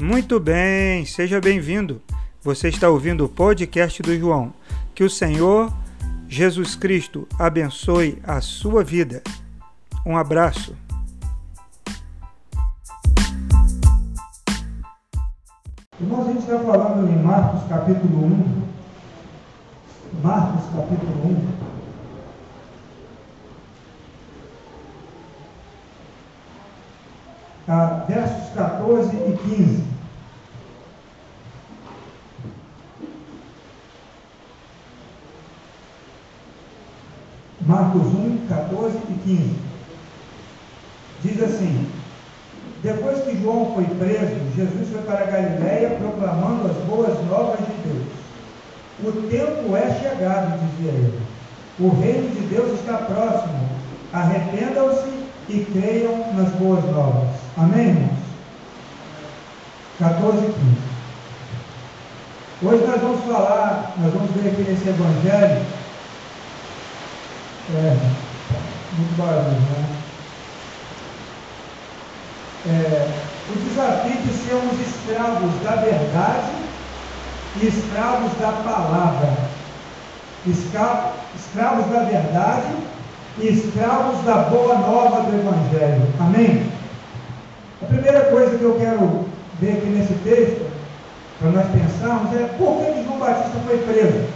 Muito bem, seja bem-vindo. Você está ouvindo o podcast do João. Que o Senhor Jesus Cristo abençoe a sua vida. Um abraço. Irmãos, a gente está falando em Marcos capítulo 1. Marcos capítulo 1. Ah, versos 14 e 15. Marcos 1, 14 e 15. Diz assim: Depois que João foi preso, Jesus foi para Galiléia proclamando as boas novas de Deus. O tempo é chegado, dizia ele. O reino de Deus está próximo. Arrependam-se e creiam nas boas novas. Amém, irmãos? 14 e 15. Hoje nós vamos falar, nós vamos ver aqui nesse evangelho é, muito barulho, né? É, o desafio de sermos escravos da verdade e escravos da palavra. Escra escravos da verdade e escravos da boa nova do Evangelho. Amém? A primeira coisa que eu quero ver aqui nesse texto, para nós pensarmos, é por que João Batista foi preso?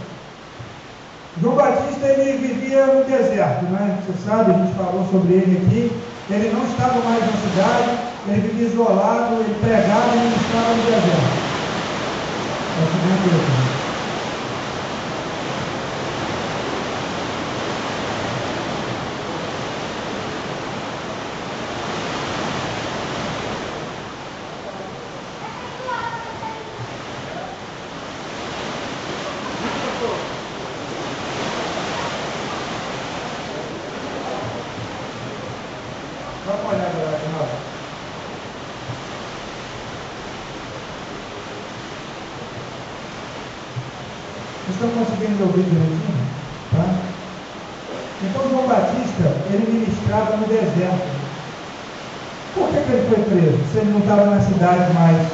João Batista ele vivia no deserto, né? Você sabe, a gente falou sobre ele aqui. Ele não estava mais na cidade, ele vivia isolado, ele pregava e ele estava no deserto. É a segunda coisa. estão conseguindo me ouvir direitinho? Tá? Então João Batista, ele ministrava no deserto. Por que, que ele foi preso? Se ele não estava na cidade mais.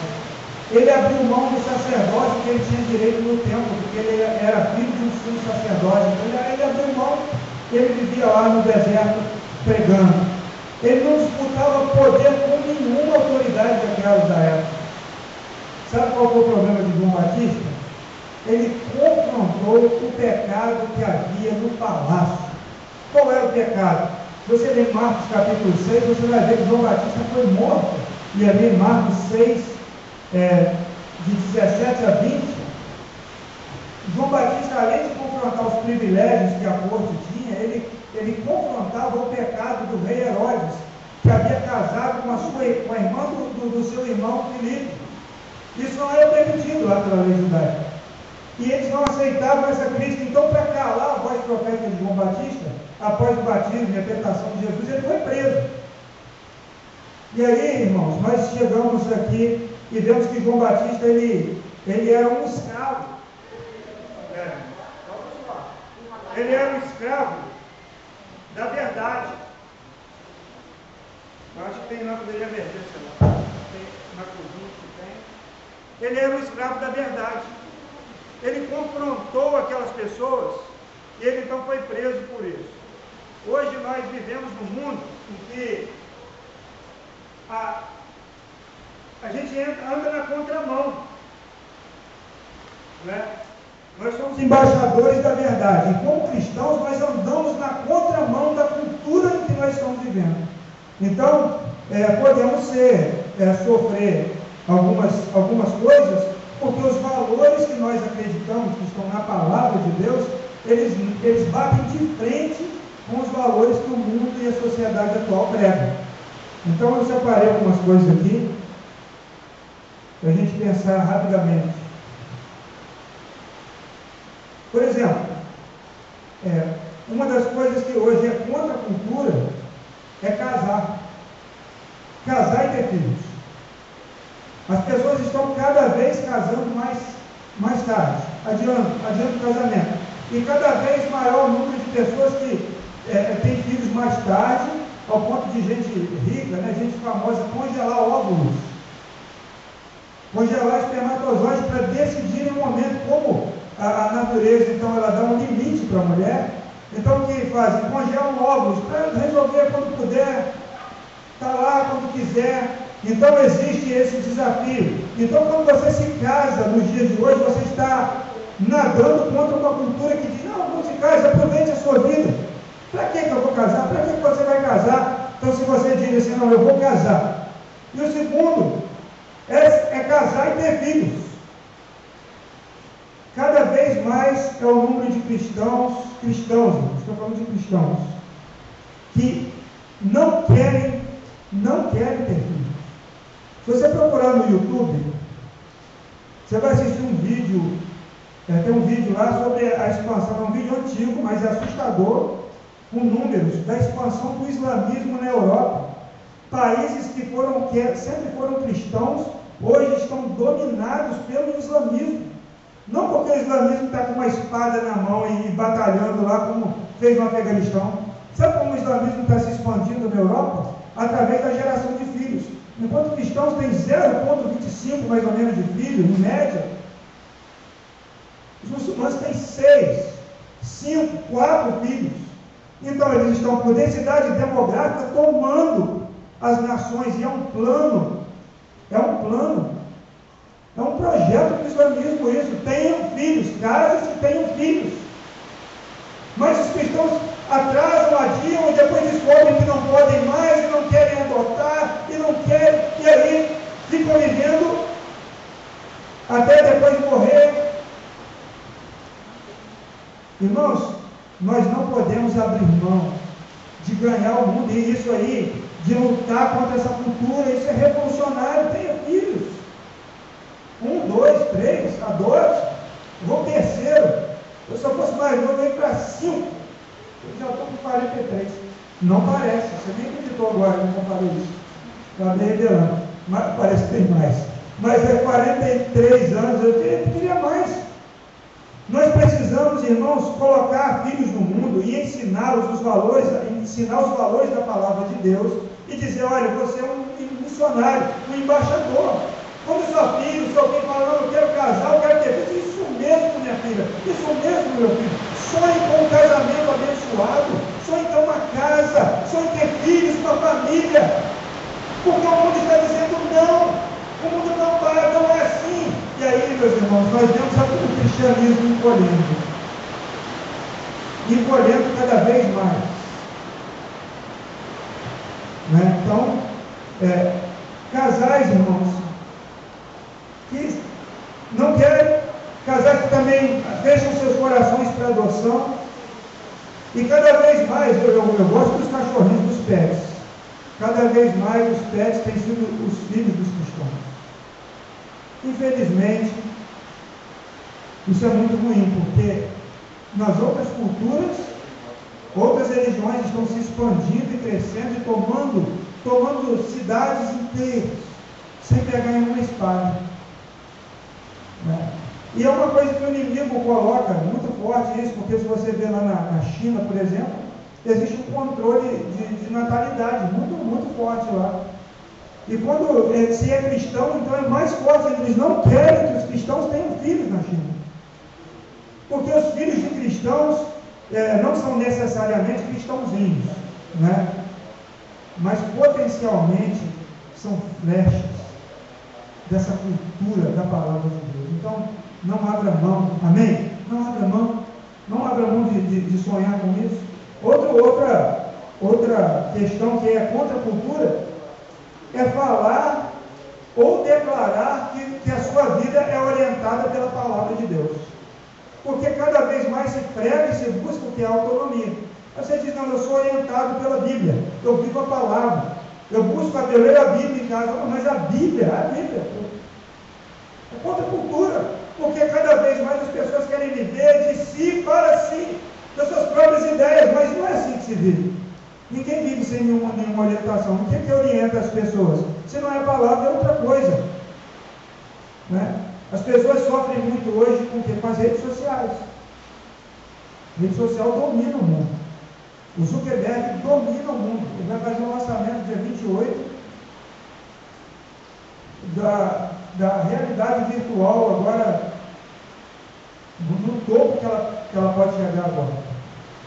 Ele abriu mão do sacerdócio que ele tinha direito no templo, porque ele era filho de um sumo sacerdote. Então ele, ele abriu mão, ele vivia lá no deserto pregando. Ele não disputava poder com nenhuma autoridade daquelas da época. Sabe qual foi o problema Batista? ele confrontou o pecado que havia no palácio. Qual era o pecado? Você ler Marcos capítulo 6, você vai ver que João Batista foi morto. E ali em Marcos 6, é, de 17 a 20, João Batista, além de confrontar os privilégios que a corte tinha, ele, ele confrontava o pecado do rei Herodes, que havia casado com a, sua, com a irmã do, do, do seu irmão Filipe. Isso não era permitido lá pela lei judaica. E eles não aceitavam essa crítica. Então, para calar a voz profética de João Batista, após o batismo e a tentação de Jesus, ele foi preso. E aí, irmãos, nós chegamos aqui e vemos que João Batista ele, ele era um escravo. É. Ele era um escravo da verdade. Eu acho que tem lá, poderia sei lá. Tem na cozinha. Ele era um escravo da verdade. Ele confrontou aquelas pessoas e ele então foi preso por isso. Hoje nós vivemos num mundo em que a, a gente entra, anda na contramão. Né? Nós somos embaixadores da verdade. E como cristãos, nós andamos na contramão da cultura em que nós estamos vivendo. Então, é, podemos ser, é, sofrer algumas, algumas coisas porque os valores que nós acreditamos, que estão na palavra de Deus, eles, eles batem de frente com os valores que o mundo e a sociedade atual pregam. Então eu separei algumas coisas aqui, para a gente pensar rapidamente. Por exemplo, é, uma das coisas que hoje é contra a cultura é casar. Casar e ter filhos. As pessoas estão cada vez casando mais, mais tarde, adiando, adiando o casamento. E cada vez maior o número de pessoas que é, têm filhos mais tarde, ao ponto de gente rica, né, gente famosa, congelar óvulos. congelar espermatozoides para decidir um momento como a, a, natureza, então, ela dá um limite para a mulher. Então, o que fazem? Congelam óvulos para resolver quando puder, está lá quando quiser. Então, existe esse desafio. Então, quando você se casa nos dias de hoje, você está nadando contra uma cultura que diz: não, não se case, aproveite a sua vida. Para que, que eu vou casar? Para que, que você vai casar? Então, se você diz assim: não, eu vou casar. E o segundo é, é casar e ter filhos. Cada vez mais é o número de cristãos, cristãos, estou falando de cristãos, que não querem, não querem ter filhos. No YouTube, você vai assistir um vídeo, é, tem um vídeo lá sobre a expansão, é um vídeo antigo, mas é assustador, com números da expansão do islamismo na Europa. Países que foram, que sempre foram cristãos, hoje estão dominados pelo islamismo. Não porque o islamismo está com uma espada na mão e, batalhando lá, como fez no Afeganistão. Sabe como o islamismo está se expandindo na Europa? Através da geração de filhos. Enquanto cristãos têm 0,25 mais ou menos de filhos, em média, os muçulmanos têm 6, 5, 4 filhos. Então eles estão por densidade demográfica tomando as nações, e é um plano, é um plano é um projeto do islamismo isso. Tenham filhos, casem e tenham filhos. Mas os cristãos atrasam, adiam e depois descobrem que não podem mais e não querem adotar e não querem, e aí ficam vivendo até depois de morrer. Irmãos, nós não podemos abrir mão de ganhar o mundo, e isso aí, de lutar contra essa cultura, isso é revolucionário, tenha filhos. Um, dois, três, adoro. Vou terceiro. Eu eu fosse mais novo, eu para cinco. Eu já estou com 43. Não parece. Você nem acreditou agora quando eu falei isso. Acabei revelando. Mas parece que tem mais. Mas é 43 anos, eu queria, eu queria mais. Nós precisamos, irmãos, colocar filhos no mundo e ensiná-los os valores, ensinar os valores da palavra de Deus e dizer, olha, você é um missionário, um embaixador. Quando sua filha, seu filho fala, não, eu quero casar, eu quero ter filho, isso mesmo, minha filha, isso mesmo, meu filho. Sonhe com um casamento abençoado, sonhe ter uma casa, sonhe ter filhos, uma família. Porque o mundo está dizendo não, o mundo não vai, não é assim. E aí, meus irmãos, nós vemos o cristianismo encolhendo. Encolhendo cada vez mais. Né? Então, é, casais, irmãos, que não querem, casais que também fecham seus corações para adoção. E cada vez mais, eu, eu, gosto dos cachorrinhos, dos pets. Cada vez mais os pets têm sido os filhos dos cristãos. Infelizmente, isso é muito ruim, porque nas outras culturas, outras religiões estão se expandindo e crescendo e tomando, tomando cidades inteiras, sem pegar em uma espada. Né? E é uma coisa que o inimigo coloca muito forte isso, porque se você vê lá na, na China, por exemplo, existe um controle de, de, natalidade muito, muito forte lá. E quando é, se é cristão, então é mais forte, eles não querem que os cristãos tenham filhos na China. Porque os filhos de cristãos é, não são necessariamente cristãozinhos, né? mas potencialmente são flechas dessa cultura da palavra de Deus. Então, não abra mão, amém? Não abra mão, não abra mão de, de, de sonhar com isso. Outra, outra, outra questão que é contra a cultura é falar ou declarar que, que a sua vida é orientada pela palavra de Deus. Porque cada vez mais se prega e se busca o que é autonomia. Você diz, não, eu sou orientado pela Bíblia, eu vivo a palavra, eu busco, eu leio a Bíblia em casa, mas a Bíblia, a Bíblia, é contra a cultura, porque cada vez mais as pessoas querem viver de si para si, das suas próprias ideias, mas não é assim que se vive. Ninguém vive sem nenhuma, nenhuma orientação. O que, é que orienta as pessoas? Se não é a palavra, é outra coisa. Né? As pessoas sofrem muito hoje com, com as redes sociais. A rede social domina o mundo. O Zuckerberg domina o mundo. Ele vai fazer um lançamento dia 28 da, da realidade virtual agora no, topo que ela, que ela pode chegar agora.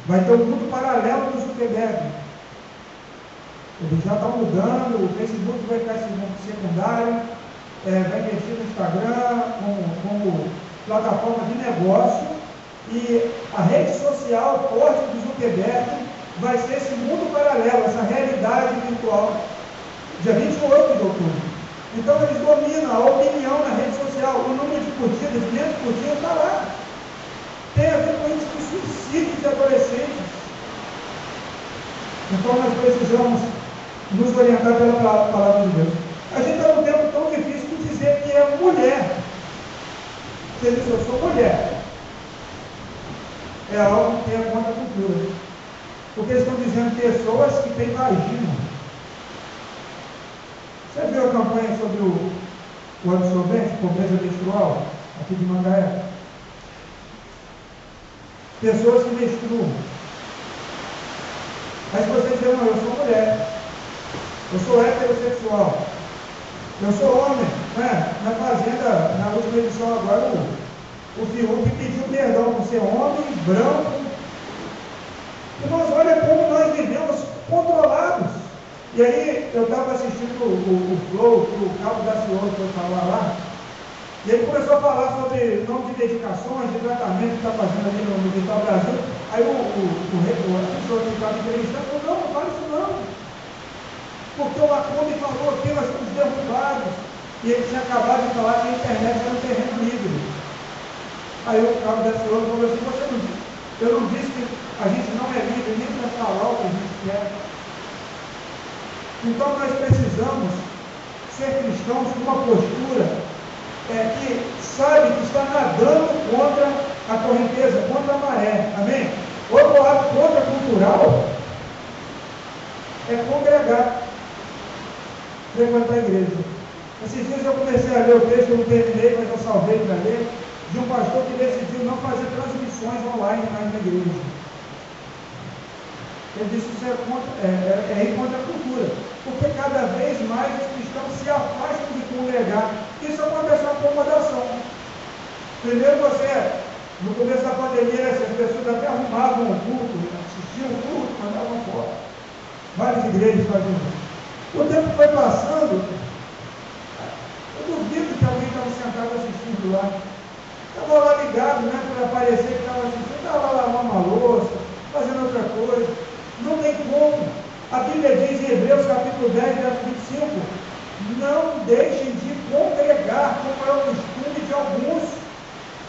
Vai ter um mundo paralelo do Zuckerberg. Ele já está mudando, o Facebook vai ficar secundário, é, vai investir no Instagram como, como plataforma de negócio e a rede social forte do Zuckerberg vai ser esse mundo paralelo, essa realidade virtual, dia 28 de outubro. Então eles dominam a opinião na rede social, o número de curtidas, 500 curtidas está lá. Tem a ver com isso de suicídio de adolescentes. Então nós precisamos nos orientar pela palavra de Deus. A gente está num tempo tão difícil de dizer que é mulher. Você diz, eu sou mulher. É algo que é contra a cultura. Porque eles estão dizendo pessoas que têm vagina. Você viu a campanha sobre o, o absorvente, pobreza menstrual, aqui de Mangaé? Pessoas que menstruam. Mas você diz, não, eu sou mulher, eu sou heterossexual, eu sou homem. Né? Na Fazenda, na última edição agora, o, o Fiuk pediu perdão por ser homem, branco. Irmãos, olha como nós vivemos controlados. E aí eu estava assistindo o, o, o Flow, que o Cabo da Senhora foi falar lá, e ele começou a falar sobre nome de medicações, de tratamento que está fazendo ali no, Vital Brasil. Aí o, o, o, o a pessoa que estava entrevistando falou, não, não fala isso não. Porque o Lacombe falou aqui, nós estamos derrubados. E ele tinha acabado de falar que a internet era um terreno livre. Aí o Cabo da Senhora falou assim, você não disse, eu não disse que a gente não é livre nem para falar o que a gente quer. Então nós precisamos ser cristãos com uma postura é, que sabe que está nadando contra a correnteza, contra a maré. Amém? Outro lado contra-cultural é congregar, frequentar a igreja. Esses dias eu comecei a ler o texto, eu não terminei, mas eu salvei para ler, de um pastor que decidiu não fazer transmissões online mais na igreja. Ele disse que isso é, contra, é, é, é contra a cultura porque cada vez mais os cristãos se afastam de congregar. Isso acontece uma acomodação. Primeiro você, no começo da pandemia, as pessoas até arrumavam o culto, assistiam o culto, mandavam fora. Várias igrejas faziam isso. O tempo foi passando, eu duvido que alguém estava sentado assistindo lá. Estava lá ligado, né, para aparecer que estava assistindo, estava lá uma louça, fazendo outra coisa. Não tem como. A Bíblia diz em Hebreus capítulo 10, verso 25, não deixem de congregar, como é o costume de alguns,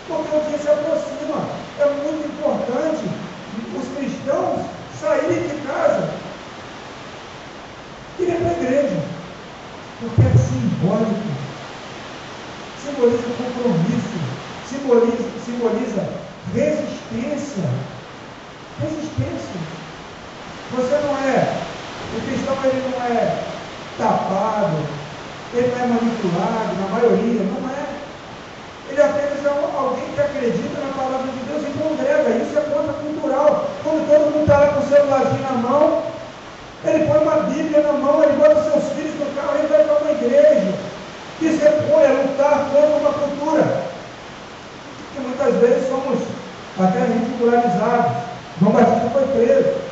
porque o dia se aproxima. É muito importante os cristãos saírem de casa e ir para a igreja, porque é simbólico, simboliza compromisso, simboliza, simboliza resistência. Resistência. Você não é o cristão ele não é tapado, ele não é manipulado, na maioria, não é. Ele apenas é alguém que acredita na palavra de Deus e congrega. Isso é contra-cultural. Quando todo mundo está lá com o celularzinho na mão, ele põe uma Bíblia na mão, ele bota seus filhos no carro, ele vai para uma igreja. Que se põe a lutar contra uma cultura. Que muitas vezes somos até ridicularizados. João Batista foi preso.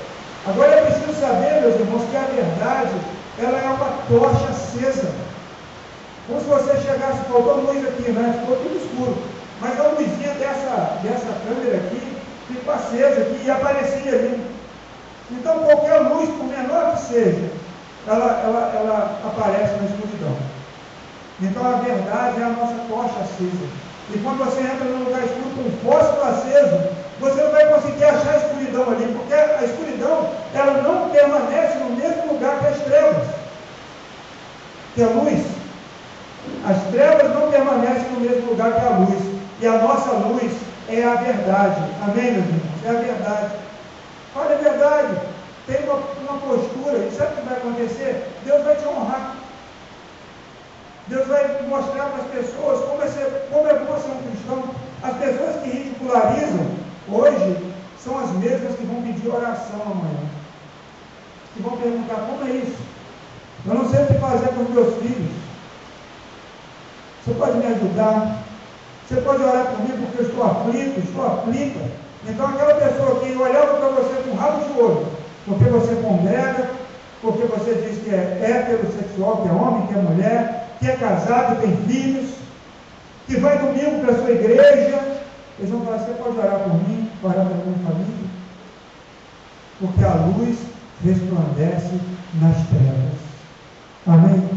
Agora é preciso saber, meus irmãos, que a verdade ela é uma tocha acesa. Como se você chegasse, faltou luz aqui, né? Ficou tudo escuro. Mas a luzinha dessa, dessa câmera aqui ficou acesa aqui e aparecia ali. Então qualquer luz, por menor que seja, ela, ela, ela aparece na escuridão. Então a verdade é a nossa tocha acesa. E quando você entra num lugar escuro com um fósforo aceso, você não vai conseguir achar a escuridão ali, porque a escuridão ela não permanece no mesmo lugar que as trevas, que a luz. As trevas não permanecem no mesmo lugar que a luz, e a nossa luz é a verdade. Amém, meus irmãos? É a verdade. Fale a verdade. Tem uma, uma postura, e sabe o que vai acontecer? Deus vai te honrar. Deus vai mostrar para as pessoas como é, ser, como é bom ser um cristão. As pessoas que ridicularizam hoje são as mesmas que vão pedir oração amanhã. Que vão perguntar como é isso. Eu não sei o que fazer com os meus filhos. Você pode me ajudar? Você pode orar por mim porque eu estou aflito, estou aflita. Então aquela pessoa que olhava para você com rabo de olho, porque você congrega, porque você diz que é heterossexual, que é homem, que é mulher, que é casado, tem filhos, que vai domingo para a sua igreja, eles vão falar, você pode orar por mim, orar pela minha família? Porque a luz resplandece nas trevas. Amém?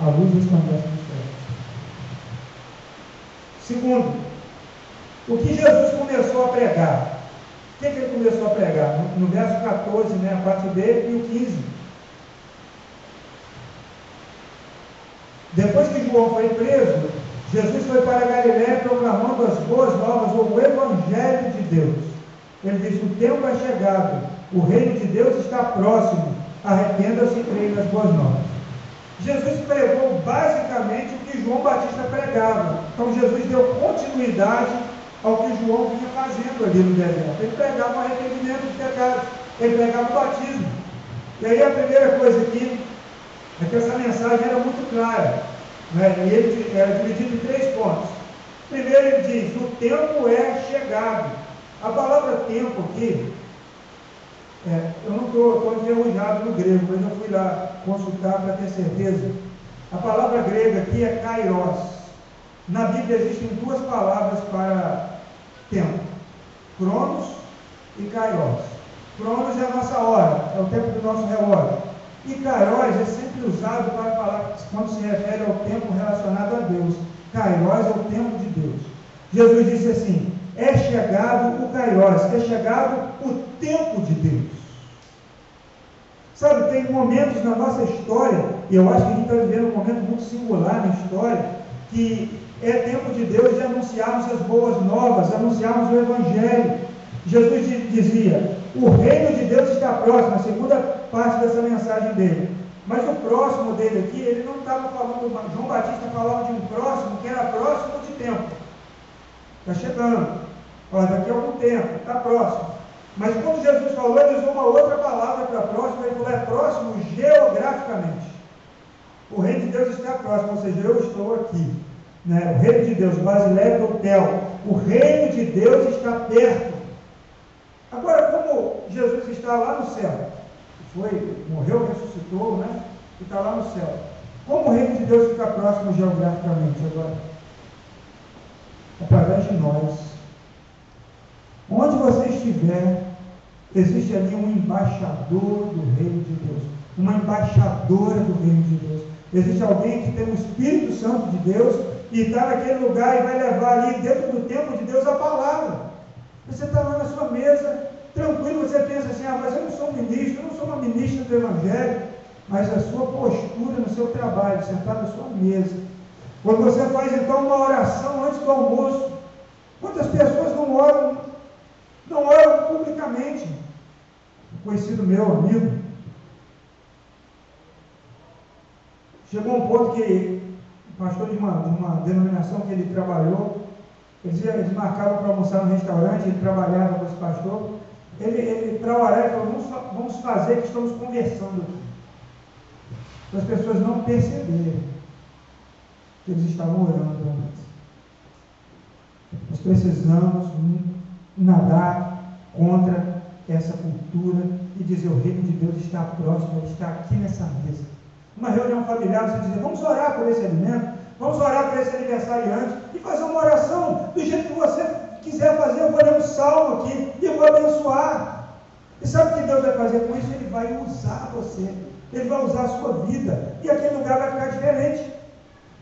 A luz resplandece nas trevas. Segundo, o que Jesus começou a pregar? O que, que ele começou a pregar? No, no verso 14, né, a parte B e o 15. Depois que João foi preso, Jesus foi para Galiléia proclamando as boas novas, o Evangelho de Deus. Ele disse: O tempo é chegado, o reino de Deus está próximo, arrependa-se e creia nas boas novas. Jesus pregou basicamente o que João Batista pregava. Então Jesus deu continuidade ao que João vinha fazendo ali no deserto. Ele pregava o arrependimento dos pecados, ele pregava o batismo. E aí a primeira coisa aqui é que essa mensagem era muito clara. Né? E ele era dividido em três pontos. Primeiro ele diz, o tempo é chegado. A palavra tempo aqui, é, eu não estou enferrujado no grego, mas eu fui lá consultar para ter certeza. A palavra grega aqui é kairos. Na Bíblia existem duas palavras para tempo: cronos e kairos. Cronos é a nossa hora, é o tempo do nosso relógio. E Kairos é sempre usado para falar, quando se refere ao tempo relacionado a Deus. Kairos é o tempo de Deus. Jesus disse assim: é chegado o Kairos, é chegado o tempo de Deus. Sabe, tem momentos na nossa história, e eu acho que a gente está vivendo um momento muito singular na história, que é tempo de Deus de anunciarmos as boas novas, anunciarmos o Evangelho. Jesus dizia: o reino de Deus está próximo, a segunda parte dessa mensagem dele. Mas o próximo dele aqui, ele não estava falando, João Batista falava de um próximo que era próximo de tempo. Está chegando. Olha, daqui a algum tempo, está próximo. Mas quando Jesus falou, ele usou uma outra palavra para próximo, ele falou, é próximo geograficamente. O reino de Deus está próximo, ou seja, eu estou aqui. Né? O reino de Deus, Basileia Hotel. O reino de Deus está perto. Agora, como Jesus está lá no céu, foi, morreu, ressuscitou, né? E está lá no céu. Como o reino de Deus fica próximo geograficamente agora? Através de nós. Onde você estiver, existe ali um embaixador do reino de Deus, uma embaixadora do reino de Deus. Existe alguém que tem o Espírito Santo de Deus e está naquele lugar e vai levar ali, dentro do tempo de Deus, a palavra. Você está lá na sua mesa, tranquilo, você pensa assim, ah, mas eu não sou ministro, eu não sou uma ministra do Evangelho, mas a sua postura no seu trabalho, sentado na sua mesa. Quando você faz então uma oração antes do almoço, quantas pessoas não oram, não oram publicamente? Um conhecido meu, amigo, chegou um ponto que pastor de uma, de uma denominação que ele trabalhou, eles, eles marcavam para almoçar no restaurante, ele trabalhava com esse pastor. Ele, ele para orar, ele falou: vamos, vamos fazer que estamos conversando aqui. Para as pessoas não perceberem que eles estavam orando antes. Nós precisamos nadar contra essa cultura e dizer: o reino de Deus está próximo, ele está aqui nessa mesa. Uma reunião familiar, você dizer: vamos orar por esse alimento, vamos orar por esse aniversariante e fazer uma oração do jeito que você quiser fazer. Eu vou ler um salmo aqui e vou abençoar. E sabe o que Deus vai fazer com isso? Ele vai usar você, ele vai usar a sua vida e aquele lugar vai ficar diferente.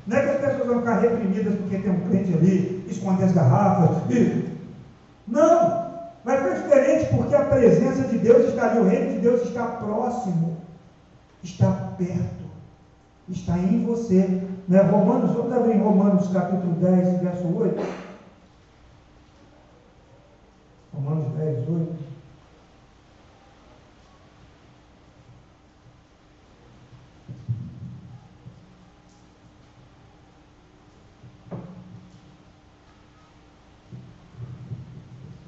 Não é que as pessoas vão ficar reprimidas porque tem um crente ali, esconder as garrafas. E... Não! Vai ficar diferente porque a presença de Deus está ali, o reino de Deus está próximo, está perto, está em você. Né? Romanos, vamos abrir Romanos capítulo 10, verso 8. Romanos 10, 8.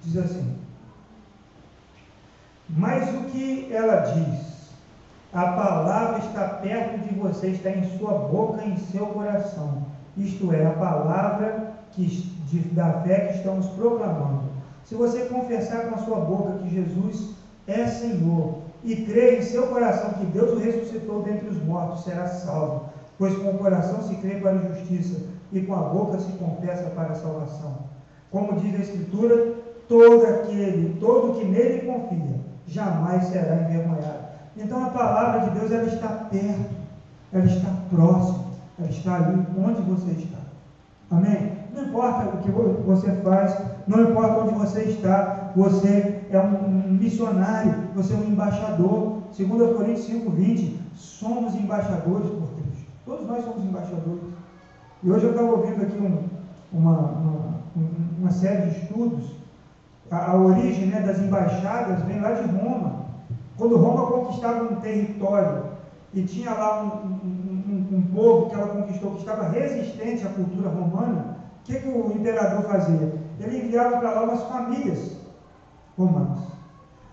Diz assim: Mas o que ela diz? A palavra está perto de você, está em sua boca, em seu coração. isto é, a palavra que, de, da fé que estamos proclamando. Se você confessar com a sua boca que Jesus é Senhor e crer em seu coração que Deus o ressuscitou dentre os mortos, será salvo. Pois com o coração se crê para a justiça e com a boca se confessa para a salvação. Como diz a Escritura, todo aquele, todo que nele confia, jamais será envergonhado. Então a palavra de Deus ela está perto, ela está próxima, ela está ali onde você está. Amém? Não importa o que você faz, não importa onde você está, você é um missionário, você é um embaixador. Segundo Coríntios 5,20, somos embaixadores por Cristo. Todos nós somos embaixadores. E hoje eu estava ouvindo aqui um, uma, uma, uma, série de estudos. A, a origem né, das embaixadas vem lá de Roma. Quando Roma conquistava um território e tinha lá um, um, um, um povo que ela conquistou, que estava resistente à cultura romana, o que, que o imperador fazia? Ele enviava para lá umas famílias romanas.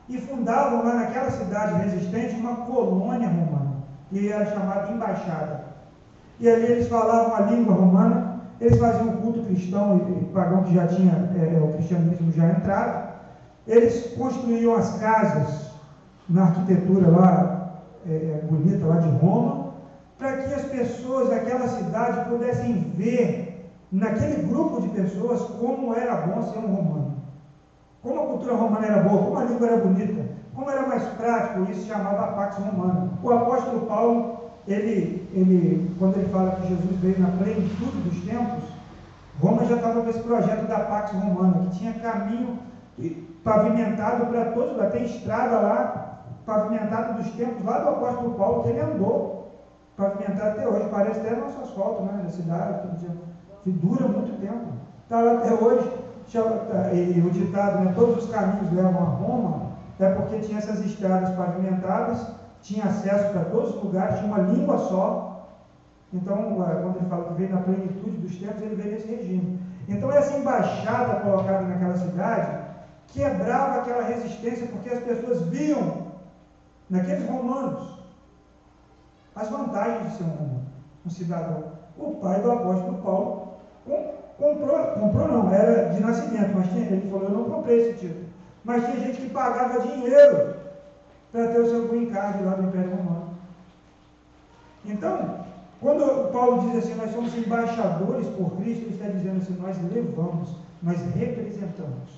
E fundavam lá naquela cidade resistente uma colônia romana, que era chamada embaixada. E ali eles falavam a língua romana, eles faziam um culto cristão e, pagão que já tinha é, é, o cristianismo já entrado. Eles construíam as casas na arquitetura lá é, é bonita lá de Roma, para que as pessoas daquela cidade pudessem ver naquele grupo de pessoas como era bom ser um romano. Como a cultura romana era boa, como a língua era bonita, como era mais prático, isso chamava Pax Romana. O apóstolo Paulo, ele, ele, quando ele fala que Jesus veio na plenitude dos tempos, Roma já estava com esse projeto da Pax Romana, que tinha caminho pavimentado para todos, até estrada lá, pavimentado dos tempos lá do apóstolo Paulo, que ele andou, pavimentado até hoje, parece até nosso asfalto né, na cidade, que dura muito tempo. Está lá até hoje e o ditado, né, todos os caminhos levam a Roma, é porque tinha essas estradas pavimentadas, tinha acesso para todos os lugares, tinha uma língua só. Então, quando ele fala que veio na plenitude dos tempos, ele veio nesse regime. Então, essa embaixada colocada naquela cidade quebrava aquela resistência, porque as pessoas viam naqueles romanos as vantagens de ser um romano, um cidadão. O pai do apóstolo Paulo Comprou, comprou não, era de nascimento, mas tinha, ele falou, eu não comprei esse título. Mas tinha gente que pagava dinheiro para ter o seu green card lá do Império Romano. Então, quando Paulo diz assim, nós somos embaixadores por Cristo, ele está dizendo assim, nós levamos, nós representamos,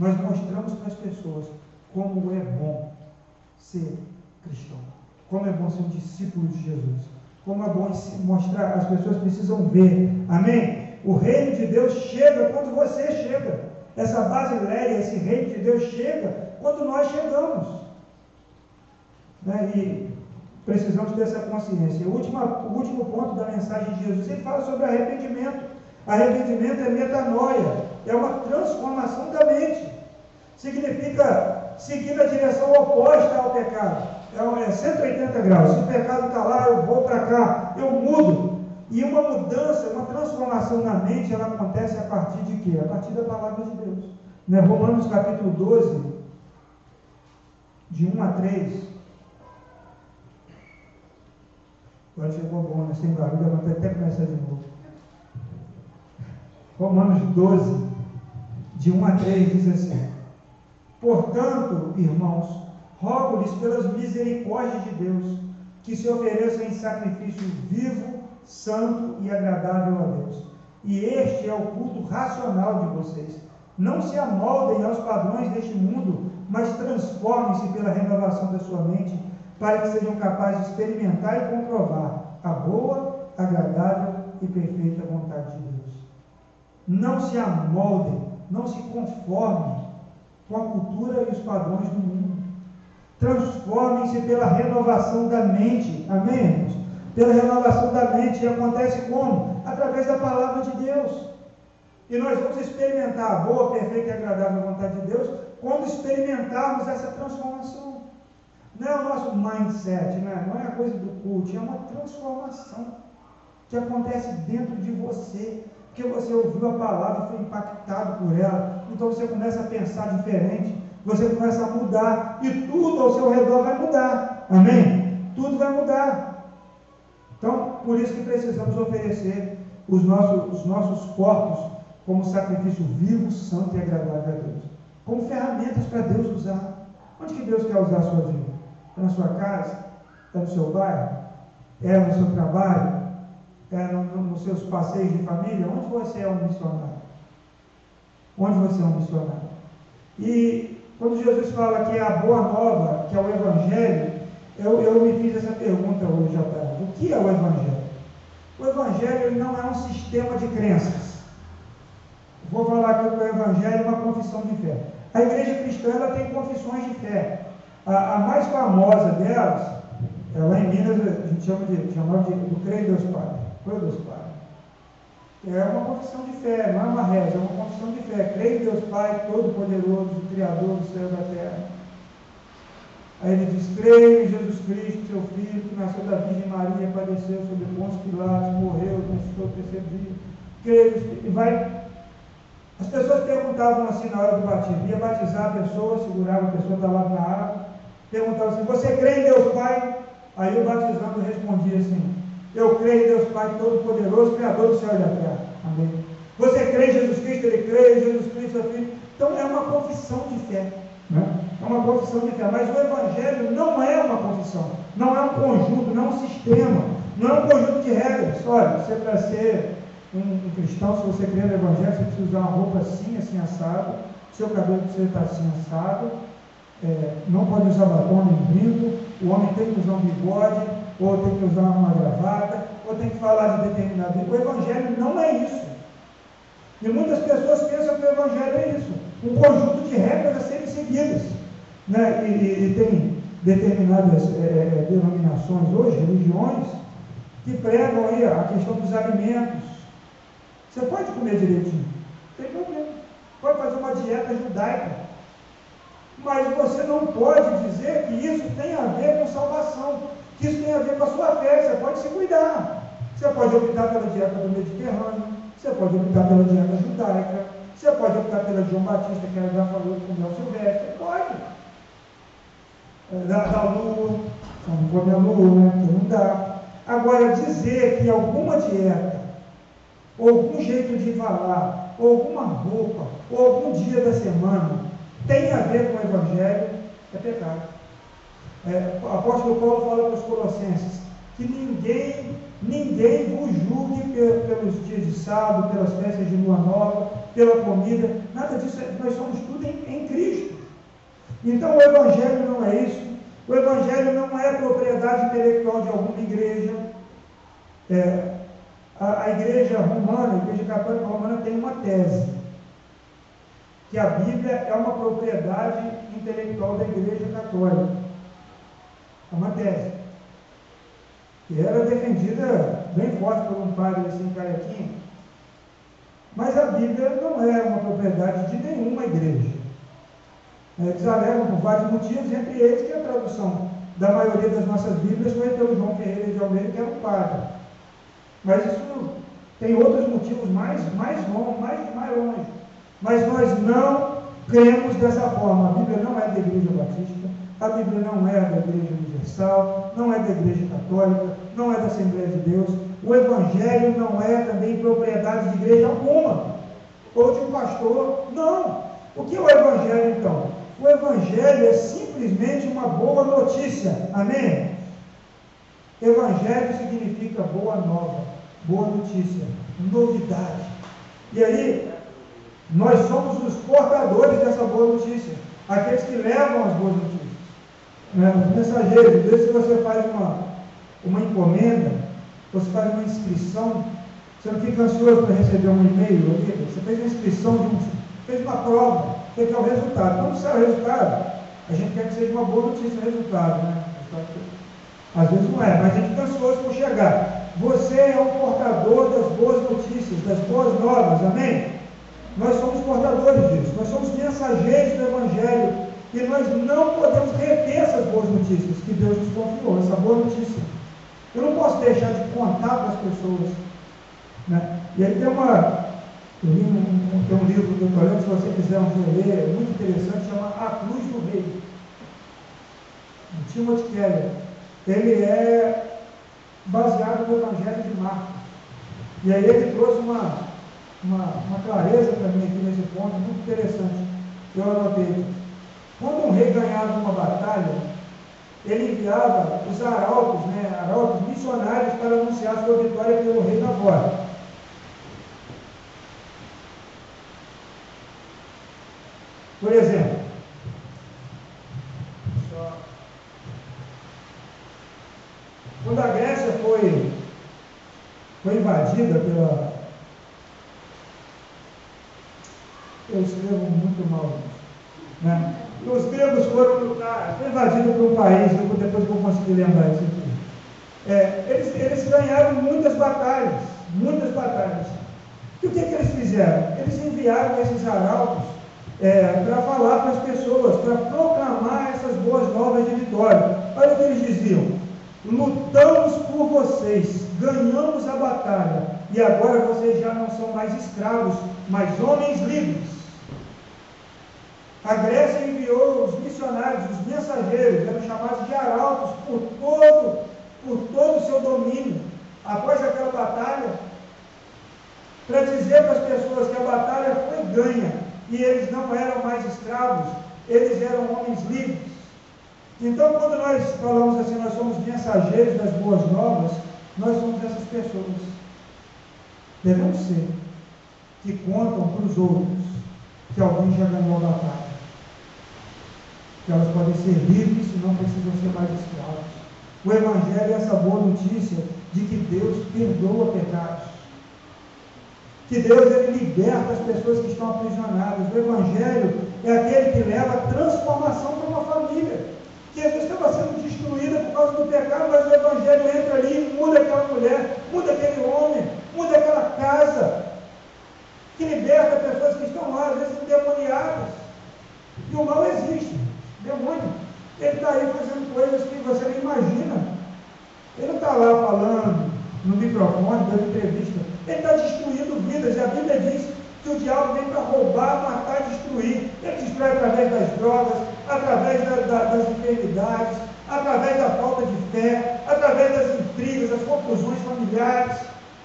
nós mostramos para as pessoas como é bom ser cristão, como é bom ser um discípulo de Jesus, como é bom mostrar, as pessoas precisam ver, amém? O reino de Deus chega quando você chega. Essa basileia, esse reino de Deus chega quando nós chegamos. Né? E precisamos ter essa consciência. O último, o último ponto da mensagem de Jesus, ele fala sobre arrependimento. Arrependimento é metanoia, é uma transformação da mente. Significa seguir na direção oposta ao pecado. É 180 é graus. Se o pecado está lá, eu vou para cá, eu mudo. E uma mudança, uma transformação na mente, ela acontece a partir de quê? A partir da palavra de Deus. Né? Romanos capítulo 12, de 1 a 3. Agora chegou bom, né? sem barulho, vou até começar de novo. Romanos 12, de 1 a 3, diz assim: Portanto, irmãos, rogo-lhes pelas misericórdias de Deus, que se ofereçam em sacrifício vivo, santo e agradável a Deus. E este é o culto racional de vocês. Não se amoldem aos padrões deste mundo, mas transformem-se pela renovação da sua mente, para que sejam capazes de experimentar e comprovar a boa, agradável e perfeita vontade de Deus. Não se amoldem, não se conformem com a cultura e os padrões do mundo. Transformem-se pela renovação da mente. Amém, irmãos? pela renovação da mente. E acontece como? Através da palavra de Deus. E nós vamos experimentar a boa, perfeita e agradável vontade de Deus quando experimentarmos essa transformação. Não é o nosso mindset, né? não é a coisa do culto, é uma transformação que acontece dentro de você. Porque você ouviu a palavra, foi impactado por ela, então você começa a pensar diferente, você começa a mudar, e tudo ao seu redor vai mudar. Amém? Tudo vai mudar. Então, por isso que precisamos oferecer os nossos, os nossos corpos como sacrifício vivo, santo e agradável a Deus. Como ferramentas para Deus usar. Onde que Deus quer usar a sua vida? É na sua casa? É no seu bairro? É no seu trabalho? No, no, nos seus passeios de família? Onde você é um missionário? Onde você é um missionário? E quando Jesus fala que é a boa nova, que é o Evangelho, eu, eu me fiz essa pergunta hoje à tarde. O que é o Evangelho? O Evangelho não é um sistema de crenças. Vou falar aqui que o Evangelho é uma confissão de fé. A igreja cristã ela tem confissões de fé. A, a mais famosa delas, é lá em Minas, a gente chama de, chama de do Creio Deus Pai. Creio Deus Pai. É uma confissão de fé, não é uma reza, é uma confissão de fé. Creio em Deus Pai Todo-Poderoso, Criador do céu e da terra. Aí ele diz: Creio em Jesus Cristo, seu Filho, que nasceu da Virgem Maria, padeceu sobre Pontos Pilatos, morreu, ressuscitou o terceiro dia. Creio, e vai as pessoas perguntavam assim na hora do batismo, ia batizar a pessoa, segurava a pessoa, estava lá na água, perguntava assim, você crê em Deus Pai? Aí o batizando respondia assim, eu creio em Deus Pai Todo-Poderoso, Criador do céu e da terra. Amém. Você crê em Jesus Cristo? Ele crê em Jesus Cristo, é filho. Então é uma confissão de fé. Né? É uma confissão de fé. Mas o Evangelho não é uma confissão, não é um conjunto, não é um sistema, não é um conjunto de regras. Olha, você para ser um, um, cristão, se você crê no Evangelho, você precisa usar uma roupa assim, assim assado, seu cabelo precisa estar assim assado, é, não pode usar batom nem brinco, o homem tem que usar um bigode, ou tem que usar uma gravata, ou tem que falar de determinado. O Evangelho não é isso. E muitas pessoas pensam que o Evangelho é isso, um conjunto de regras a serem seguidas. Né? E, e, e tem determinadas é, é denominações hoje, religiões, que pregam aí a questão dos alimentos, você pode comer direitinho, não tem problema. Pode fazer uma dieta judaica. Mas você não pode dizer que isso tem a ver com salvação, isso tem a ver com a sua fé. Você pode se cuidar. Você pode optar pela dieta do Mediterrâneo, você pode optar pela dieta judaica, você pode optar pela João Batista, que ela já falou com o Silvestre. Pode. É, da, da lua, só não come a lua, né? Porque não dá. Agora, dizer que alguma dieta ou algum jeito de falar, ou alguma roupa, ou algum dia da semana tem a ver com o Evangelho, é pecado. É, o apóstolo Paulo fala que ninguém, ninguém vos julgue pelos dias de sábado, pelas festas de lua nova, pela comida, nada disso, nós somos tudo em, em Cristo. Então o Evangelho não é isso. O Evangelho não é propriedade intelectual de alguma igreja. É, a, a igreja romana, a igreja católica romana tem uma tese, que a Bíblia é uma propriedade intelectual da igreja católica. É uma tese. E era defendida bem forte por um padre assim, carequinho. Mas a Bíblia não é uma propriedade de nenhuma igreja. Eles alegam por vários motivos, entre eles que a tradução da maioria das nossas Bíblias foi pelo João Ferreira de Almeida, que era um padre. Mas isso tem outros motivos mais, mais, longe, mais, mais longe. Mas nós não cremos dessa forma. A Bíblia não é da Igreja Batista, a Bíblia não é da Igreja Universal, não é da Igreja Católica, não é da Assembleia de Deus. O Evangelho não é também propriedade de igreja alguma, ou de um pastor. Não. O que é o Evangelho então? O Evangelho é simplesmente uma boa notícia. Amém? Evangelho significa boa nova, boa notícia, novidade. E aí, nós somos os portadores dessa boa notícia, aqueles que levam as boas notícias. Né? Os mensageiros, desde que você faz uma, uma encomenda, você faz uma inscrição, você não fica ansioso para receber um e-mail, você fez uma inscrição de um, fez uma prova, você quer o resultado. Quando sai o resultado, a gente quer que seja uma boa notícia o resultado, né? Às vezes não é, mas a gente está ansioso por chegar. Você é o portador das boas notícias, das boas novas, amém? Nós somos portadores disso, nós somos mensageiros do Evangelho e nós não podemos reter essas boas notícias que Deus nos confiou, essa boa notícia. Eu não posso deixar de contar para as pessoas. Né? E aí tem uma. Eu li um, tem um livro do Torrento, se você quiser um ler, é muito interessante, chama A Cruz do Rei. Timothy Keller ele é baseado no Evangelho de Marcos. E aí ele trouxe uma, uma, uma clareza para mim aqui nesse ponto, muito interessante. Eu anotei. Quando um rei ganhava uma batalha, ele enviava os arautos, né, arautos missionários para anunciar sua vitória pelo rei fora. Por exemplo, quando a Grécia foi, foi invadida pela. Eu escrevo muito mal, né? Os gregos foram lutar, foi invadido por um país, depois eu vou conseguir lembrar isso aqui. É, eles, eles ganharam muitas batalhas, muitas batalhas. E o que, que eles fizeram? Eles enviaram esses arautos é, para falar para as pessoas, para proclamar essas boas novas de vitória. Olha o que eles diziam: lutamos por vocês, ganhamos a batalha, e agora vocês já não são mais escravos, mas homens livres. A Grécia enviou os missionários, os mensageiros, eram chamados de arautos, por todo, por todo o seu domínio, após aquela batalha, para dizer para as pessoas que a batalha foi ganha e eles não eram mais escravos, eles eram homens livres. Então, quando nós falamos assim, nós somos mensageiros das boas novas, nós somos essas pessoas. Devemos ser, que contam para os outros que alguém já ganhou a batalha que elas podem ser livres e não precisam ser mais escravos. O Evangelho é essa boa notícia de que Deus perdoa pecados. Que Deus ele liberta as pessoas que estão aprisionadas. O Evangelho é aquele que leva a transformação para uma família. Que às vezes estava sendo destruída por causa do pecado, mas o Evangelho entra ali muda aquela mulher, muda aquele homem, muda aquela casa. Que liberta pessoas que estão lá, às vezes endemoniadas. E o mal existe. Demônio. Ele está aí fazendo coisas que você nem imagina. Ele não está lá falando no microfone, dando entrevista. Ele está destruindo vidas. E a Bíblia diz que o diabo vem para roubar, matar e destruir. Ele destrói através das drogas, através da, da, das através da falta de fé, através das intrigas, das confusões familiares.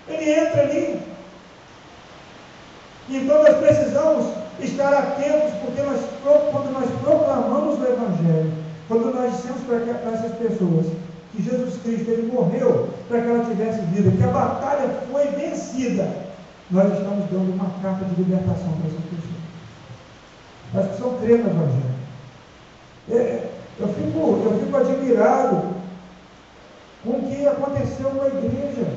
Ele entra ali. Então nós precisamos estar atentos, porque nós, quando nós proclamamos o Evangelho, quando nós dissemos para essas pessoas que Jesus Cristo ele morreu para que ela tivesse vida, que a batalha foi vencida, nós estamos dando uma carta de libertação para essas pessoas. Elas precisam crer no Evangelho. Fico, fico admirado com o que aconteceu com a igreja.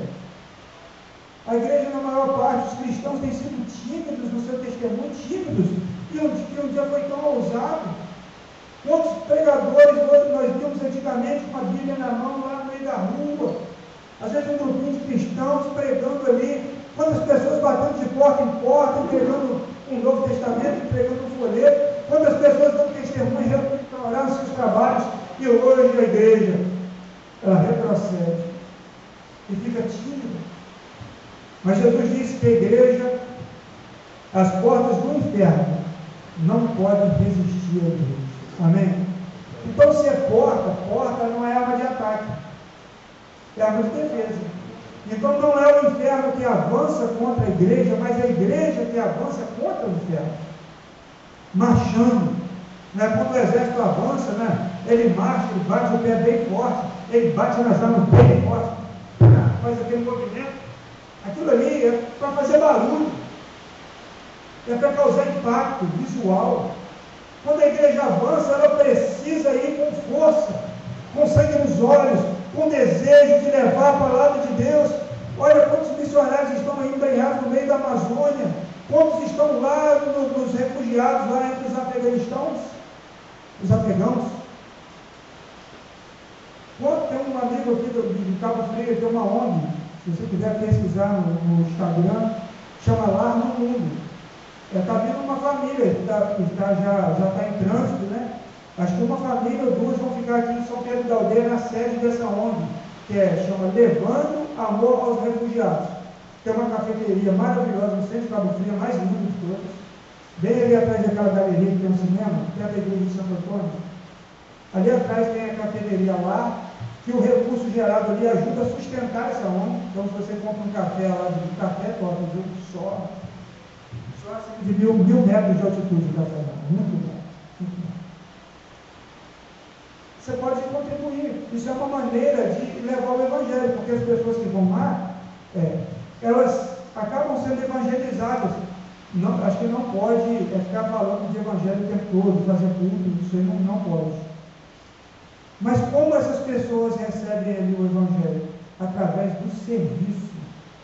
A igreja, na maior parte, os cristãos têm sido tímidos no seu testemunho, tímidos, e um, um dia foi tão ousado. Quantos pregadores nós vimos antigamente com a Bíblia na mão, lá no meio da rua? Às vezes um grupinho de cristãos pregando ali, quantas pessoas batendo de porta em porta, entregando um Novo Testamento, entregando um folheto, quantas pessoas dando testemunho orar nos seus trabalhos, e hoje a igreja, ela retrocede e fica tímida. Mas Jesus disse que a igreja, as portas do inferno, não podem resistir a igreja. Amém? Então, se é porta, porta não é arma de ataque, é arma de defesa. Então, não é o inferno que avança contra a igreja, mas é a igreja que avança contra o inferno, marchando. Né? Quando o exército avança, né? Ele marcha, ele bate o pé bem forte, ele bate nas armas bem forte, faz aquele movimento. Aquilo ali é para fazer barulho, é para causar impacto visual. Quando a igreja avança, ela precisa ir com força, com sangue nos olhos, com desejo de levar a palavra de Deus. Olha quantos missionários estão empenhados no meio da Amazônia, quantos estão lá no, nos refugiados, lá entre os afeganistãos, os afegãos. Quanto tem um amigo aqui do, de Cabo Frio, tem uma ONG, se você quiser pesquisar no, no Instagram, chama Lar no Mundo. Está é, tá vindo uma família que, tá, que tá, já está em trânsito, né? Acho que uma família ou duas vão ficar aqui em São Pedro da Aldeia, na sede dessa ONG, que é, chama Levando Amor aos Refugiados. Tem uma cafeteria maravilhosa no centro de Cabo Frio, mais linda de todas. Bem ali atrás daquela galeria que tem um cinema, perto da igreja de Santo Antônio. Ali atrás tem a cafeteria lá, que o recurso gerado ali ajuda a sustentar essa ONG. Então, se você compra um café lá, de café top, viu? Só, só assim de mil, mil metros de altitude o café lá. Muito bom. Muito bom. Você pode contribuir. Isso é uma maneira de levar o evangelho, porque as pessoas que vão lá, é, elas acabam sendo evangelizadas. Não, acho que não pode é, ficar falando de evangelho o tempo todo, fazer culto, isso aí não, não pode. Mas como essas pessoas recebem ali o Evangelho? Através do serviço.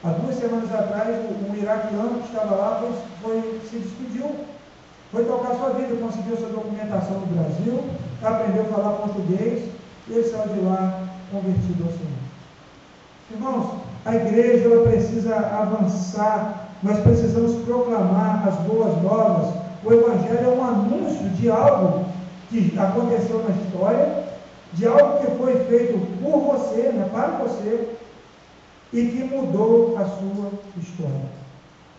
Há duas semanas atrás, um, iraquiano que estava lá foi, foi, se despediu, foi tocar sua vida, conseguiu sua documentação no Brasil, aprendeu a falar português e ele saiu de lá convertido ao Senhor. Irmãos, a igreja ela precisa avançar, nós precisamos proclamar as boas novas. O Evangelho é um anúncio de algo que aconteceu na história de algo que foi feito por você, né, para você, e que mudou a sua história,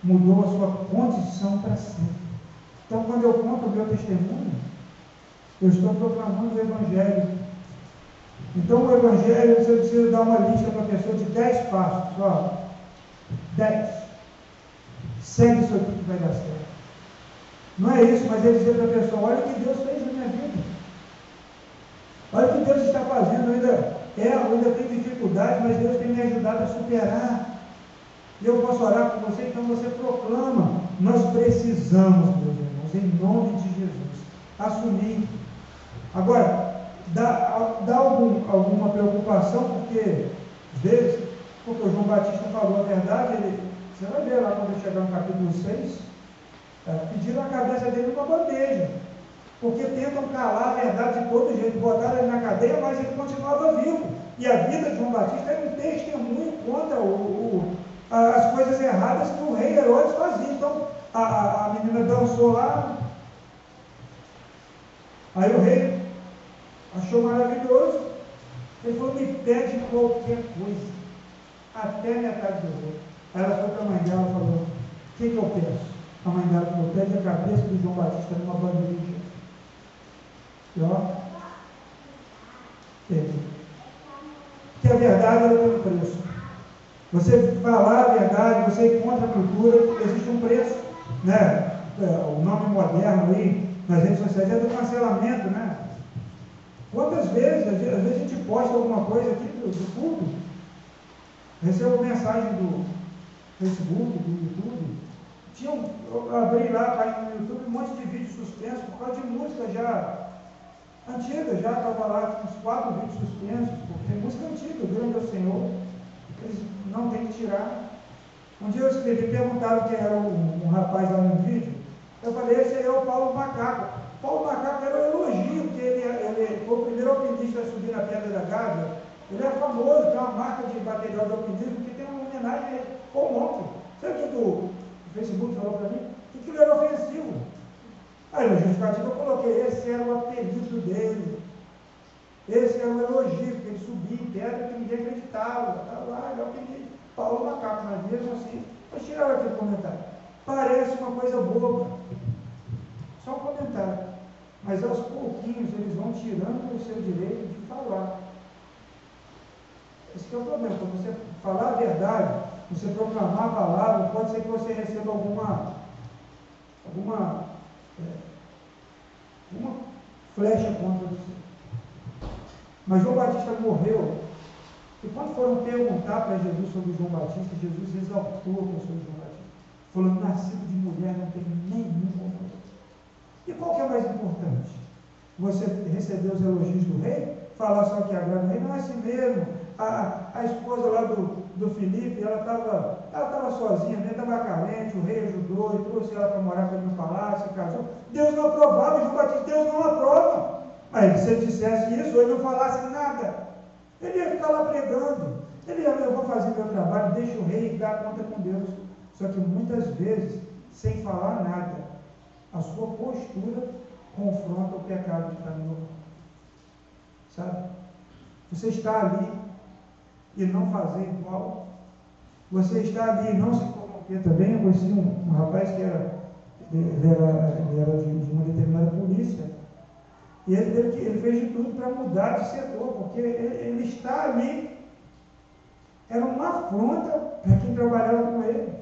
mudou a sua condição para sempre. Então, quando eu conto o meu testemunho, eu estou proclamando o Evangelho. Então, o Evangelho, você precisa dar uma lista para a pessoa de 10 passos. Ó, 10. Segue isso aqui que vai dar certo. Não é isso, mas é dizer para a pessoa: olha o que Deus fez na minha vida. Olha o que Deus está fazendo, ainda erro, ainda tenho dificuldade, mas Deus tem me ajudado a superar. E eu posso orar por você, então você proclama. Nós precisamos, meus irmãos, em nome de Jesus, assumir. Agora, dá, dá algum, alguma preocupação, porque, às vezes, porque o João Batista falou a verdade, ele, você vai ver lá quando chegar no capítulo 6, é, pediram a cabeça dele numa bandeja porque tentam calar a verdade de todo jeito, botaram ele na cadeia, mas ele continuava vivo. E a vida de João Batista é um testemunho contra o, o, as coisas erradas que o rei Herodes fazia. Então, a, a, menina dançou lá, aí o rei achou maravilhoso, ele falou, me pede qualquer coisa, até metade do rei. Aí ela foi para a mãe dela e falou, o que, eu peço? A mãe dela falou, pede a cabeça de João Batista numa bandeja. E ó, que a verdade ela tem um preço. Você falar a verdade, você encontra a cultura, existe um preço, né? É, o nome moderno aí nas redes sociais é do cancelamento, né? Quantas vezes, às vezes a gente posta alguma coisa aqui do, do culto, recebo mensagem do Facebook, do YouTube, tinha, eu abri lá no YouTube um monte de vídeos suspensos por causa de música já antiga, já estava lá uns quatro vídeos suspensos, porque é música antiga, grande é o Senhor, eles não tem que tirar. Um dia eu escrevi, perguntaram quem era um, um rapaz lá no vídeo, eu falei, esse aí é o Paulo Macaco. Paulo Macaco era um elogio, porque ele, ele foi o primeiro alpinista a subir na Pedra da Gávea. Ele é famoso, tem uma marca de material de alpinismo que tem uma homenagem ao monte. Sabe o que o Facebook falou para mim? Que aquilo era ofensivo. Aí no justificativo eu coloquei, esse era o apelido dele. Esse era o elogio, porque ele subia em pedra que ninguém acreditava. Estava lá, é o apelido. Paulo Macaco, mas mesmo assim, eu tirava aquele comentário. Parece uma coisa boba. Só um comentário. Mas aos pouquinhos eles vão tirando o seu direito de falar. Esse é o problema. Quando você falar a verdade, você proclamar a palavra, pode ser que você receba alguma, alguma é, uma flecha contra você. Mas João Batista morreu. E quando foram perguntar para Jesus sobre João Batista, Jesus exaltou de João Batista. Falando, nascido de mulher não tem nenhum compromisso. E qual que é mais importante? Você receber os elogios do rei? Falar só que agrada o rei? Não é assim mesmo. A, a esposa lá do, do Felipe, ela estava ela tava sozinha, né? estava carente, o rei ajudou e trouxe ela para morar ele no palácio, casou. Deus não aprovava, João Batista, Deus não aprova. Aí, se ele dissesse isso, ele não falasse nada, ele ia ficar lá pregando. Ele ia, eu vou fazer meu trabalho, deixa o rei dar conta com Deus. Só que muitas vezes, sem falar nada, a sua postura confronta o pecado que está no Sabe? Você está ali e não fazer igual. Você está ali e não se corromper também. Eu conheci um, um rapaz que era, ele era, ele era de, de, uma determinada polícia. E ele, ele, ele fez de tudo para mudar de setor, porque ele, ele está afronta para quem trabalhava com ele.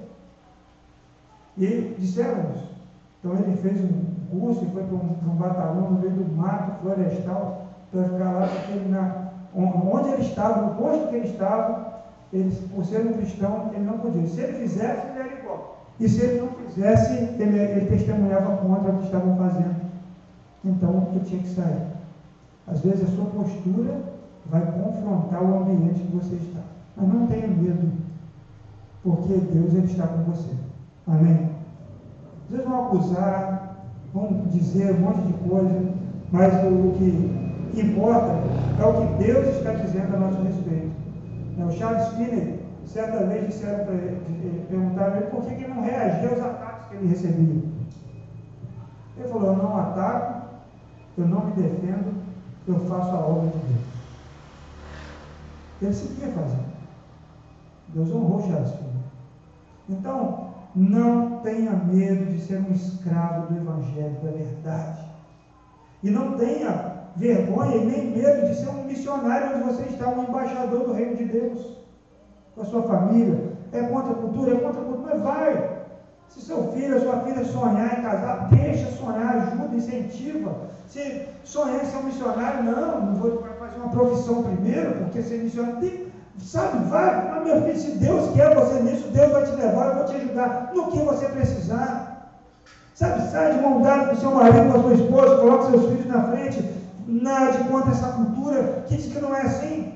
E disseram isso. Então ele fez um curso e foi para um, um batalhão no meio do mato florestal para ficar lá, porque ele na, onde ele estava, no posto que ele estava, ele, por ser um cristão, ele não podia. Se ele fizesse, ele era igual. E se ele não fizesse, ele, ele testemunhava contra o que estavam fazendo. Então ele tinha que sair. Às vezes a sua postura vai confrontar o ambiente que você está. Mas não tenha medo, porque Deus ele está com você. Amém? Vocês vão acusar, vão dizer um monte de coisa, mas o que importa é o que Deus está dizendo a nosso respeito. O Charles Finney, certa vez disseram para ele, perguntaram ele por que ele não reagia aos ataques que ele recebia. Ele falou, eu não ataco, eu não me defendo, eu faço a obra de Deus. Ele seguia fazendo. Deus honrou Charles Finney. Então, não tenha medo de ser um escravo do Evangelho da verdade. E não tenha vergonha e nem medo de ser um missionário onde você está, um embaixador do reino de Deus. Com a sua família. É contra a cultura, é contra a cultura, mas vai. Se seu filho ou sua filha sonhar em casar, deixa sonhar, ajuda, incentiva. Se sonhar em ser um missionário, não, não vou fazer uma profissão primeiro, porque ser missionário tem, Sabe, vai, mas meu filho, se Deus quer você nisso, Deus vai te levar, eu vou te ajudar no que você precisar. Sabe, sai de mão dada com seu marido, com a sua esposa, coloque seus filhos na frente, nada de contra essa cultura que diz que não é assim.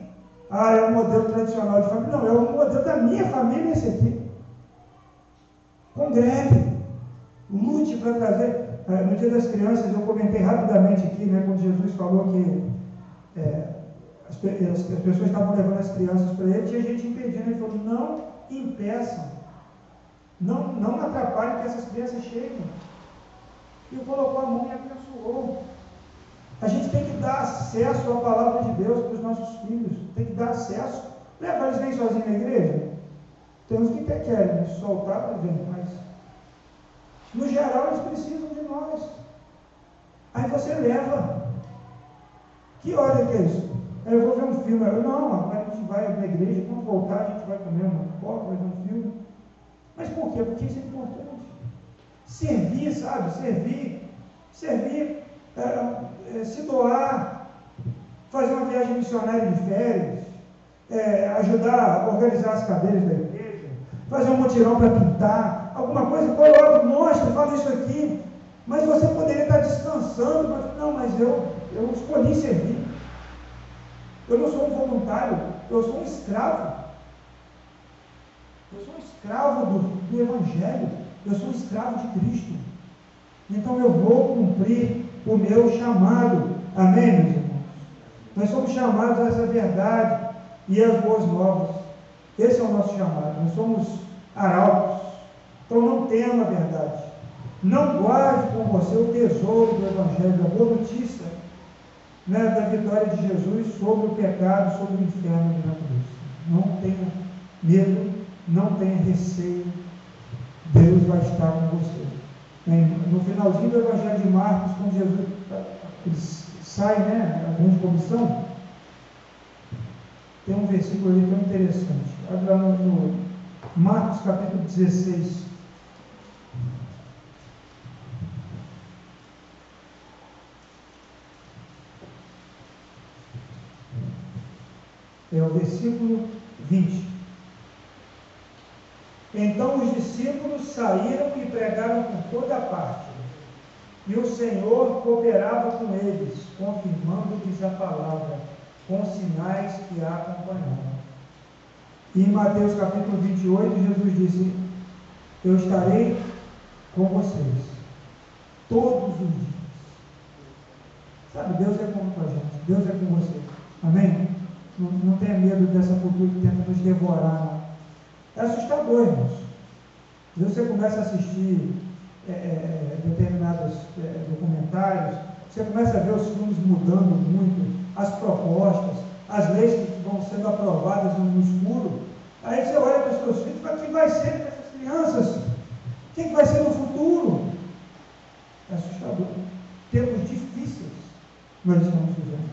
Ah, é um modelo tradicional de família. Não, é o modelo da minha família esse aqui. Congregue, lute para trazer. Eh, no dia das crianças, eu comentei rapidamente aqui, né, quando Jesus falou que é, as, as, as pessoas estavam levando as crianças para ele, tinha gente impedindo. Ele falou: não impeçam, não, não atrapalhem que essas crianças cheguem. E colocou a mão e abençoou. A gente tem que dar acesso à palavra de Deus para os nossos filhos. Tem que dar acesso. Leva eles vêm sozinhos na igreja? Tem uns que até querem soltar para ver, mas no geral eles precisam de nós. Aí você leva. Que hora que é isso? Eu vou ver um filme. Eu, não, agora a gente vai na igreja, quando voltar a gente vai comer uma coca, vai ver um filme. Mas por quê? Porque isso é importante. Servir, sabe? Servir. Servir, é, é, se doar, fazer uma viagem missionária de férias, é, ajudar a organizar as cadeiras da igreja, fazer um mutirão para pintar, alguma coisa, coloca, mostra, fala isso aqui. Mas você poderia estar descansando, mas não, mas eu, eu escolhi servir. Eu não sou um voluntário, eu sou um escravo. Eu sou um escravo do, do Evangelho. Eu sou um escravo de Cristo. Então eu vou cumprir o meu chamado. Amém, meus irmãos? Nós somos chamados a essa verdade e as boas novas. Esse é o nosso chamado. Nós somos arautos. Então não tema a verdade. Não guarde com você o tesouro do Evangelho, da boa notícia né, da vitória de Jesus sobre o pecado, sobre o inferno de natureza. Não tenha medo, não tenha receio, Deus vai estar com você. No finalzinho do Evangelho de Marcos, quando Jesus sai, né, a grande comissão, tem um versículo ali tão interessante. Olha lá no, Marcos capítulo 16. É o versículo 20. Então os discípulos saíram e pregaram por toda parte. E o Senhor cooperava com eles, confirmando-lhes a palavra, com sinais que a acompanhavam. E em Mateus capítulo 28, Jesus disse: Eu estarei com vocês todos os dias. Sabe, Deus é com a gente, Deus é com você. Amém? Não, não tenha medo dessa cultura que tenta nos devorar. É assustador, irmãos. Você começa a assistir é, é, é, determinados é, documentários, você começa a ver os filmes mudando muito, as propostas, as leis que vão sendo aprovadas no escuro. Aí você olha para os seus filhos e fala: o que vai ser para essas crianças? O que vai ser no futuro? É assustador. Tempos difíceis nós estamos vivendo.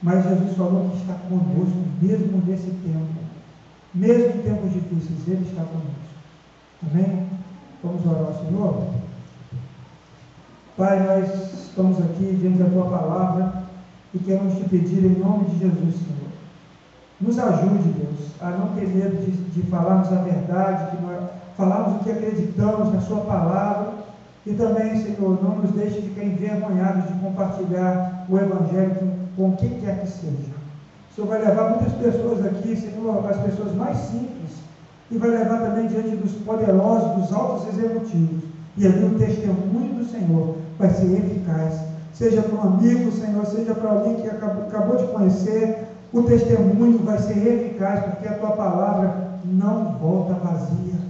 Mas Jesus falou que está conosco mesmo nesse tempo. Mesmo em tempos difíceis, Ele está conosco. Amém? Vamos orar ao Senhor? Pai, nós estamos aqui diante da Tua palavra e queremos te pedir em nome de Jesus, Senhor. Nos ajude, Deus, a não ter medo de, de falarmos a verdade, de falarmos o que acreditamos na Sua palavra e também, Senhor, não nos deixe ficar envergonhados de compartilhar o Evangelho com quem quer que seja. Senhor vai levar muitas pessoas aqui, Senhor, as pessoas mais simples, e vai levar também diante dos poderosos, dos altos executivos. E ali o testemunho do Senhor vai ser eficaz. Seja para um amigo, Senhor, seja para alguém que acabou, acabou de conhecer, o testemunho vai ser eficaz, porque a tua palavra não volta vazia.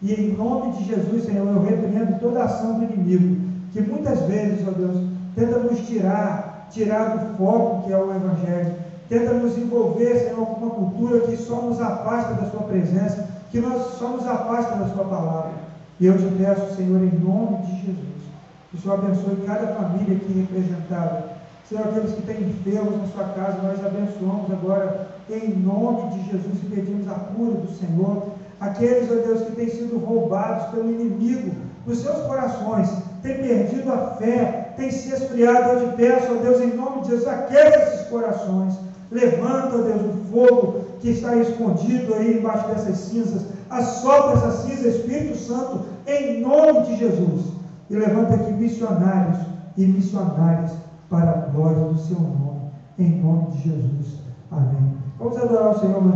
E em nome de Jesus, Senhor, eu repreendo toda a ação do inimigo, que muitas vezes, ó Deus, tenta nos tirar, tirar do foco que é o Evangelho, tenta nos envolver, Senhor, com uma cultura que só nos afasta da Sua presença, que nós, só nos afasta da Sua palavra. E eu te peço, Senhor, em nome de Jesus, que o Senhor abençoe cada família aqui representada. Senhor, aqueles que têm enfermos na sua casa, nós abençoamos agora em nome de Jesus e pedimos a cura do Senhor. Aqueles, ó Deus, que têm sido roubados pelo inimigo dos seus corações, têm perdido a fé, têm se esfriado, eu te peço, ó Deus, em nome de Jesus, aqueça esses corações. Levanta, Deus, o fogo que está escondido aí embaixo dessas cinzas. Assopra essa cinza, Espírito Santo, em nome de Jesus. E levanta aqui missionários e missionárias para a glória do seu nome. Em nome de Jesus. Amém. Vamos adorar o Senhor.